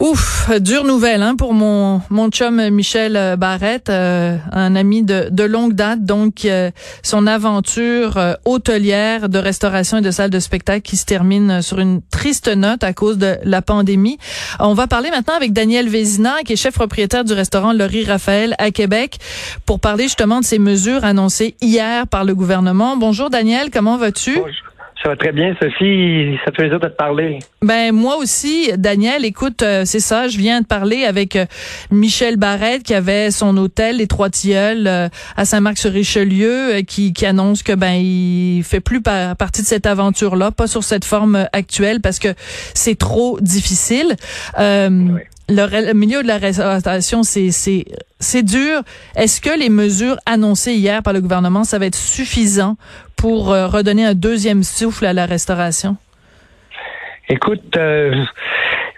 Ouf, dure nouvelle hein, pour mon mon chum Michel Barrette, euh, un ami de, de longue date. Donc, euh, son aventure euh, hôtelière de restauration et de salle de spectacle qui se termine sur une triste note à cause de la pandémie. On va parler maintenant avec Daniel Vézina, qui est chef propriétaire du restaurant Laurie Raphaël à Québec, pour parler justement de ces mesures annoncées hier par le gouvernement. Bonjour Daniel, comment vas-tu? Ça va très bien, Sophie. Ça fait plaisir de te parler. Ben moi aussi, Daniel. Écoute, euh, c'est ça. Je viens de parler avec euh, Michel Barrette qui avait son hôtel Les Trois Tilleuls euh, à Saint-Marc-sur-Richelieu, qui, qui annonce que ben il fait plus partie de cette aventure-là, pas sur cette forme actuelle parce que c'est trop difficile. Oui le, milieu de la restauration, c'est dur. Est-ce que les mesures annoncées hier par le gouvernement, ça va être suffisant pour euh, redonner un deuxième souffle à la restauration? Écoute, euh,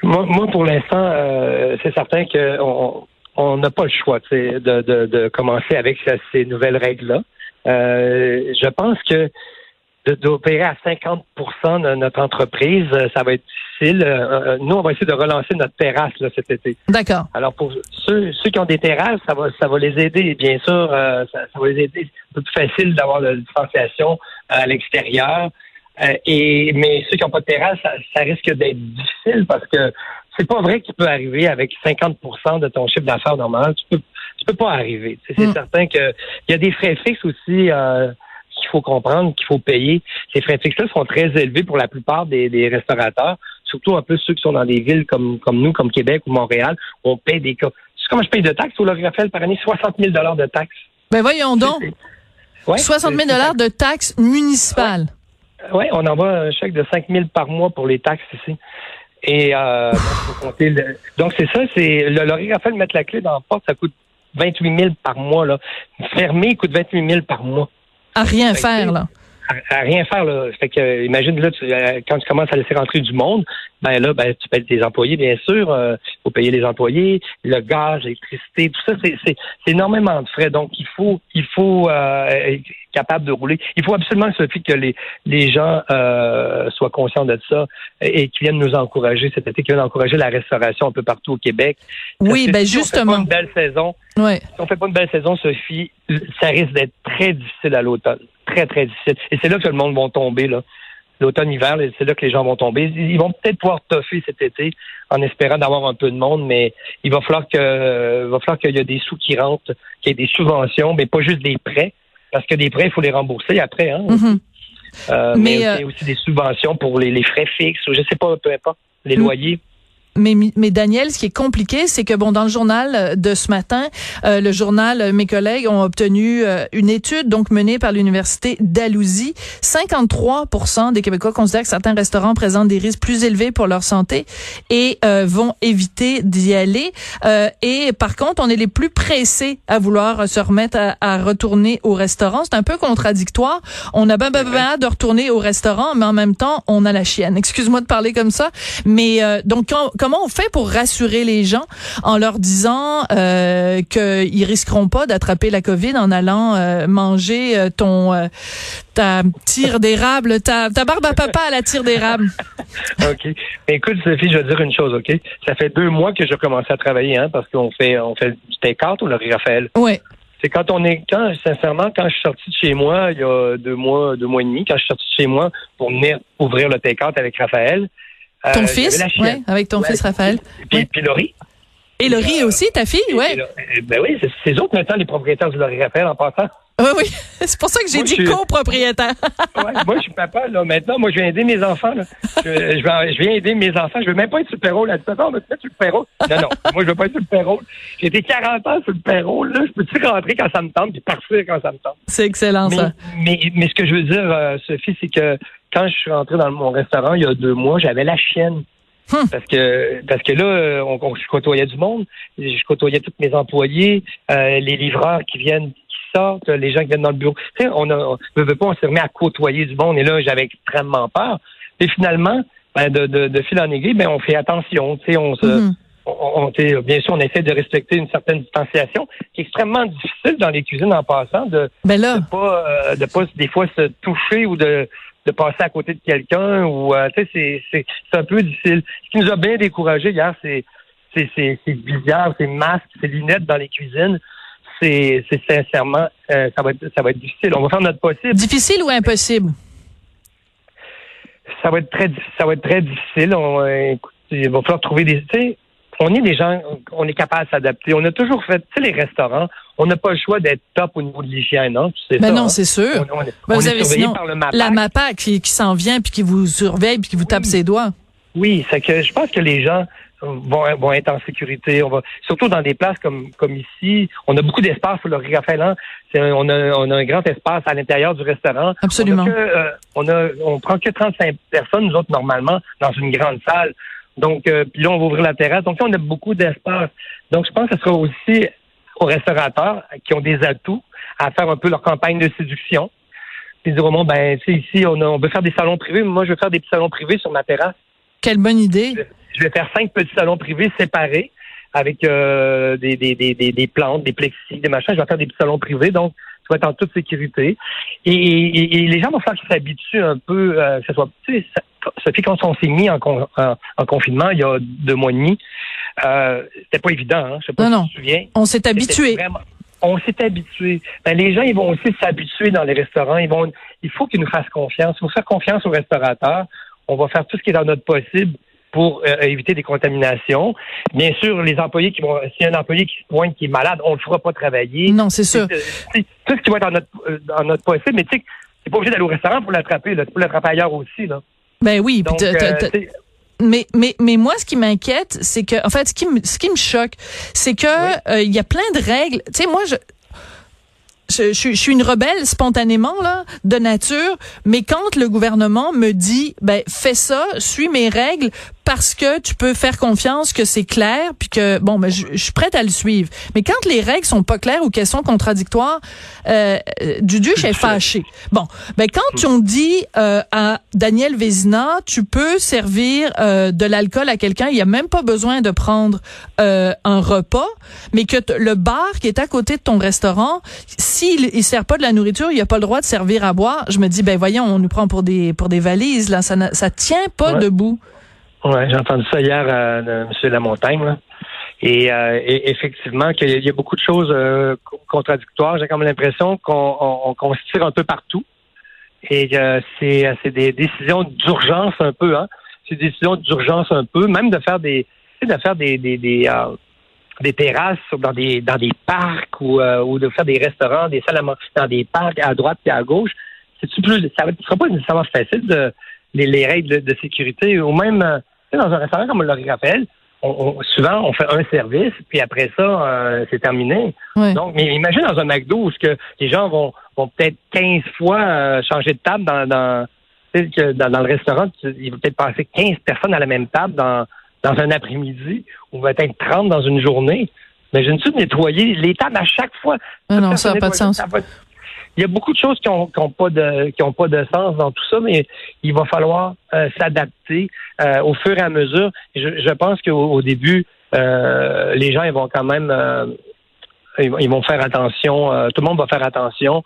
moi, moi, pour l'instant, euh, c'est certain qu'on on n'a pas le choix de, de, de, commencer avec ces nouvelles règles-là. je pense que d'opérer à 50% de notre entreprise, ça va être difficile. Euh, nous, on va essayer de relancer notre terrasse là, cet été. D'accord. Alors pour ceux, ceux qui ont des terrasses, ça va ça va les aider. Bien sûr, euh, ça, va les aider. C'est un peu plus facile d'avoir la distanciation à l'extérieur. Euh, et mais ceux qui n'ont pas de terrasse, ça, risque d'être difficile parce que c'est pas vrai qu'il peut arriver avec 50% de ton chiffre d'affaires normal. Tu peux tu peux pas arriver. C'est mm. certain que il y a des frais fixes aussi. Euh, faut comprendre, qu'il faut payer. Ces frais fixes-là sont très élevés pour la plupart des, restaurateurs, surtout un peu ceux qui sont dans des villes comme, comme nous, comme Québec ou Montréal, où on paye des cas. C'est comment je paye de taxes au Raphaël par année? 60 000 de taxes. Ben voyons donc. 60 000 de taxes municipales. Oui, on envoie un chèque de 5 000 par mois pour les taxes ici. Et euh, donc, c'est ça, c'est le Laurie Raphaël mettre la clé dans la porte, ça coûte 28 000 par mois. Là. Fermé coûte 28 000 par mois. À rien faire, là. À, rien faire, là. Fait que, imagine, là, euh, quand tu commences à laisser rentrer du monde, ben là, ben, tu payes tes employés, bien sûr. Il euh, faut payer les employés, le gaz, l'électricité, tout ça, c'est énormément de frais. Donc, il faut, il faut euh, être capable de rouler. Il faut absolument, Sophie, que les, les gens euh, soient conscients de ça et qu'ils viennent nous encourager cet été, qu'ils viennent encourager la restauration un peu partout au Québec. oui, ben justement. On fait pas une belle saison. Ouais. Si on fait pas une belle saison, Sophie, ça risque d'être très difficile à l'automne. Très, très difficile. Et c'est là que le monde va tomber, là l'automne-hiver, c'est là que les gens vont tomber. Ils vont peut-être pouvoir toffer cet été en espérant d'avoir un peu de monde, mais il va falloir que va falloir qu'il y ait des sous qui rentrent, qu'il y ait des subventions, mais pas juste des prêts, parce que des prêts, il faut les rembourser après. Hein, mm-hmm. euh, mais, il y a euh, aussi des subventions pour les, frais fixes, ou je sais pas, peu importe, les mm. loyers mais, mais Daniel, ce qui est compliqué, c'est que bon, dans le journal euh, de ce matin, euh, le journal, euh, mes collègues ont obtenu une étude donc menée par l'université d'Alousie. 53% des Québécois considèrent que certains restaurants présentent des risques plus élevés pour leur santé et vont éviter d'y aller. et par contre, on est les plus pressés à vouloir se remettre à, retourner au restaurant. C'est un peu contradictoire. On a ben, ben, ben hâte de retourner au restaurant, mais en même temps, on a la chienne. Excuse-moi de parler comme ça, mais donc quand comment on fait pour rassurer les gens en leur disant euh, qu'ils risqueront pas d'attraper la COVID en allant euh, manger euh, ton euh, ta tire d'érable, ta, ta barbe à papa à la tire d'érable? OK. écoute, Sophie, je vais dire une chose, OK? Ça fait deux mois que j'ai commencé à travailler, hein, parce qu'on fait on fait du take-out, ou le Raphaël. Oui. C'est quand on est, quand, sincèrement, quand je suis sorti de chez moi, il y a deux mois, deux mois et demi, quand je suis sorti de chez moi pour venir ouvrir le take-out avec Raphaël, ton euh, fils, ouais, avec ton fils Raphaël. Puis, puis Laurie. Et Laurie aussi, ta fille, ouais. ben oui, c'est eux autres maintenant les propriétaires du Laurie Raphaël en passant. Oui, oui. C'est pour ça que j'ai dit copropriétaire. Ouais, moi, je suis papa, là. Maintenant, moi, je viens aider mes enfants, là. Je, je, viens aider mes enfants. Je veux même pas être sur le payroll. là. Tu on va te mettre sur le payroll. Non, non. Moi, je veux pas être sur le payroll. J'ai été 40 ans sur le payroll, là. Je peux-tu rentrer quand ça me tente puis partir quand ça me tente? C'est excellent, Mais, ça. mais, mais ce que je veux dire, euh, Sophie, c'est que quand je suis rentré dans mon restaurant il y a deux mois, j'avais la chienne. Hum. Parce que parce que là, on, on- je côtoyais du monde, je côtoyais tous mes employés, euh, les livreurs qui viennent, qui sortent, les gens qui viennent dans le bureau. Tu sais, on a, on veut, veut pas, on s'est remis à côtoyer du monde et là, j'avais extrêmement peur. Et finalement, ben, de, de, de fil en aiguille, ben, on fait attention. Tu sais, on se, Mhm. on, bien sûr, on essaie de respecter une certaine distanciation, qui est extrêmement difficile dans les cuisines en passant de Ben là, de pas euh, de pas des fois se toucher ou de de passer à côté de quelqu'un ou euh, tu sais c'est c'est c'est un peu difficile. Ce qui nous a bien découragé hier c'est c'est c'est c'est bizarre, c'est masques, c'est lunettes dans les cuisines. C'est c'est sincèrement euh, ça va être ça va être difficile. On va faire notre possible. difficile ou impossible? Ça va être très ça va être très difficile. On euh, écoute, il va falloir trouver des tu sais on est des gens, on est capable de s'adapter. On a toujours fait, tu sais, les restaurants, on n'a pas le choix d'être top au niveau de l'hygiène, non? Tu sais Ben ça, non, hein? c'est sûr. On, Ben, on vous est avez sinon par le MAPAC. la MAPAC qui, qui s'en vient puis qui vous surveille puis qui vous tape ses doigts. Oui, c'est que je pense que les gens vont, vont être en sécurité. On va surtout dans des places comme comme ici, on a beaucoup d'espace pour le Raphaël. Hein. On a on a un grand espace à l'intérieur du restaurant. Absolument. On a que, euh, on a on prend que 35 personnes nous autres normalement dans une grande salle. Donc euh, puis là on va ouvrir la terrasse. Donc là, on a beaucoup d'espace. Donc je pense que ce sera aussi aux restaurateurs qui ont des atouts à faire un peu leur campagne de séduction. Puis dire au monde, ben, tu sais, ici, on, a, on veut faire des salons privés. Moi, je veux faire des petits salons privés sur ma terrasse. Quelle bonne idée. Je vais faire cinq petits salons privés séparés avec euh, des, des, des, des, des plantes, des plexis, des machins. Je vais faire des petits salons privés, donc tu vas être en toute sécurité. Et, et, et les gens vont falloir qu'ils s'habituent un peu, euh, que ce soit. Tu sais, Sophie, quand on s'est mis en, con- en, en confinement il y a deux mois et demi, euh, c'était pas évident. Hein? Je sais pas Non, si non. tu te souviens. On s'est habitué. vraiment- On s'est habitué. Ben, les gens, ils vont aussi s'habituer dans les restaurants. Ils vont, il faut qu'ils nous fassent confiance. Il faut faire confiance aux restaurateurs. On va faire tout ce qui est dans notre possible pour euh, éviter des contaminations. Bien sûr, les employés qui vont, s'il y a un employé qui se pointe, qui est malade, on le fera pas travailler. Non, c'est sûr. Euh, tout ce qui va être dans notre, euh, dans notre possible. Mais tu sais, t'es pas obligé d'aller au restaurant pour l'attraper. Tu peux l'attraper ailleurs aussi. Là. Ben oui. Donc, euh, mais, mais, mais moi, ce qui m'inquiète, c'est que, en fait, ce qui me, ce qui me choque, c'est que euh, il y a plein de règles. Tu sais, moi, je, je, je, je suis une rebelle spontanément là de nature, mais quand le gouvernement me dit ben fais ça, suis mes règles parce que tu peux faire confiance que c'est clair puis que bon ben je, je suis prête à le suivre. Mais quand les règles sont pas claires ou qu'elles sont contradictoires, euh, euh, Duduche est fâché. Bon, ben quand on dit euh, à Daniel Vézina, tu peux servir euh, de l'alcool à quelqu'un, il y a même pas besoin de prendre euh, un repas, mais que le bar qui est à côté de ton restaurant, s'il il sert pas de la nourriture, il a pas le droit de servir à boire. Je me dis ben voyons, on nous prend pour des pour des valises là, ça ça tient pas Ouais. debout. Ouais, j'ai entendu ça hier euh, de M. Lamontagne. Là. Et, euh, effectivement, qu'il y a- beaucoup de choses euh, co- contradictoires. J'ai comme l'impression qu'on on, qu'on se tire un peu partout. Et euh, c'est des décisions d'urgence un peu, hein. C'est des décisions d'urgence un peu, même de faire des de faire des des, des, euh, des terrasses dans des dans des parcs ou, euh, ou de faire des restaurants, des salles à man- dans des parcs à droite et à gauche. C'est plus ça ne sera pas nécessairement facile de les, les règles de, de sécurité ou même euh, dans un restaurant comme le Raphaël, on, on- souvent on fait un service puis après ça euh, c'est terminé. Ouais. Donc, mais imagine dans un McDo où que les gens vont, vont peut-être 15 fois euh, changer de table dans, dans, que dans, dans le restaurant. tu- il va peut-être passer 15 personnes à la même table dans, dans un après-midi ou peut-être 30 dans une journée. Imagine-tu de nettoyer les tables à chaque fois? Ah non, ça a pas de sens. ça Il y a beaucoup de choses qui ont, qui ont pas de qui ont pas de sens dans tout ça, mais il va falloir euh, s'adapter euh, au fur et à mesure. Je, je pense qu'au au début, euh, les gens ils vont quand même euh, ils, vont- faire attention, euh, tout le monde va faire attention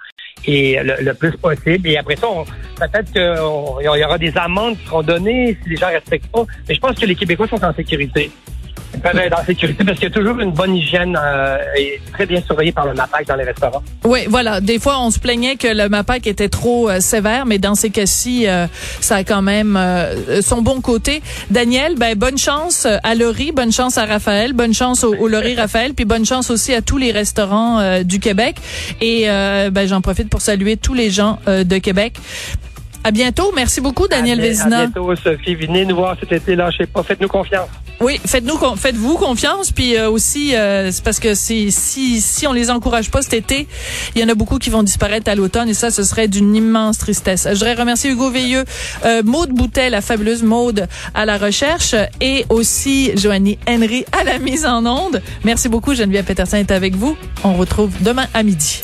et le, le plus possible. Et après ça, peut-être qu'il y aura des amendes qui seront données si les gens respectent pas. Mais je pense que les Québécois sont en sécurité. Peuvent être en sécurité parce qu'il y a toujours une bonne hygiène euh, et très bien surveillée par le MAPAC dans les restaurants. Oui, voilà. Des fois, on se plaignait que le MAPAC était trop euh, sévère, mais dans ces cas-ci, euh, ça a quand même euh, son bon côté. Daniel, ben bonne chance à Laurie, bonne chance à Raphaël, bonne chance au, au Laurie Raphaël, puis bonne chance aussi à tous les restaurants euh, du Québec. Et ben j'en profite pour saluer tous les gens de Québec. À bientôt. Merci beaucoup, Daniel à, Vézina. À bientôt, Sophie. Venez nous voir cet été. Lâchez pas. Faites-nous confiance. Oui, faites-nous, faites-vous confiance, puis euh, aussi euh, c'est parce que si si si on les encourage pas cet été, il y en a beaucoup qui vont disparaître à l'automne et ça, ce serait d'une immense tristesse. Je voudrais remercier Hugo Veilleux, euh, Maude Boutet, la fabuleuse Maude à la recherche et aussi Joanie Henry à la mise en onde. Merci beaucoup, Geneviève Peterson est avec vous. On retrouve demain à midi.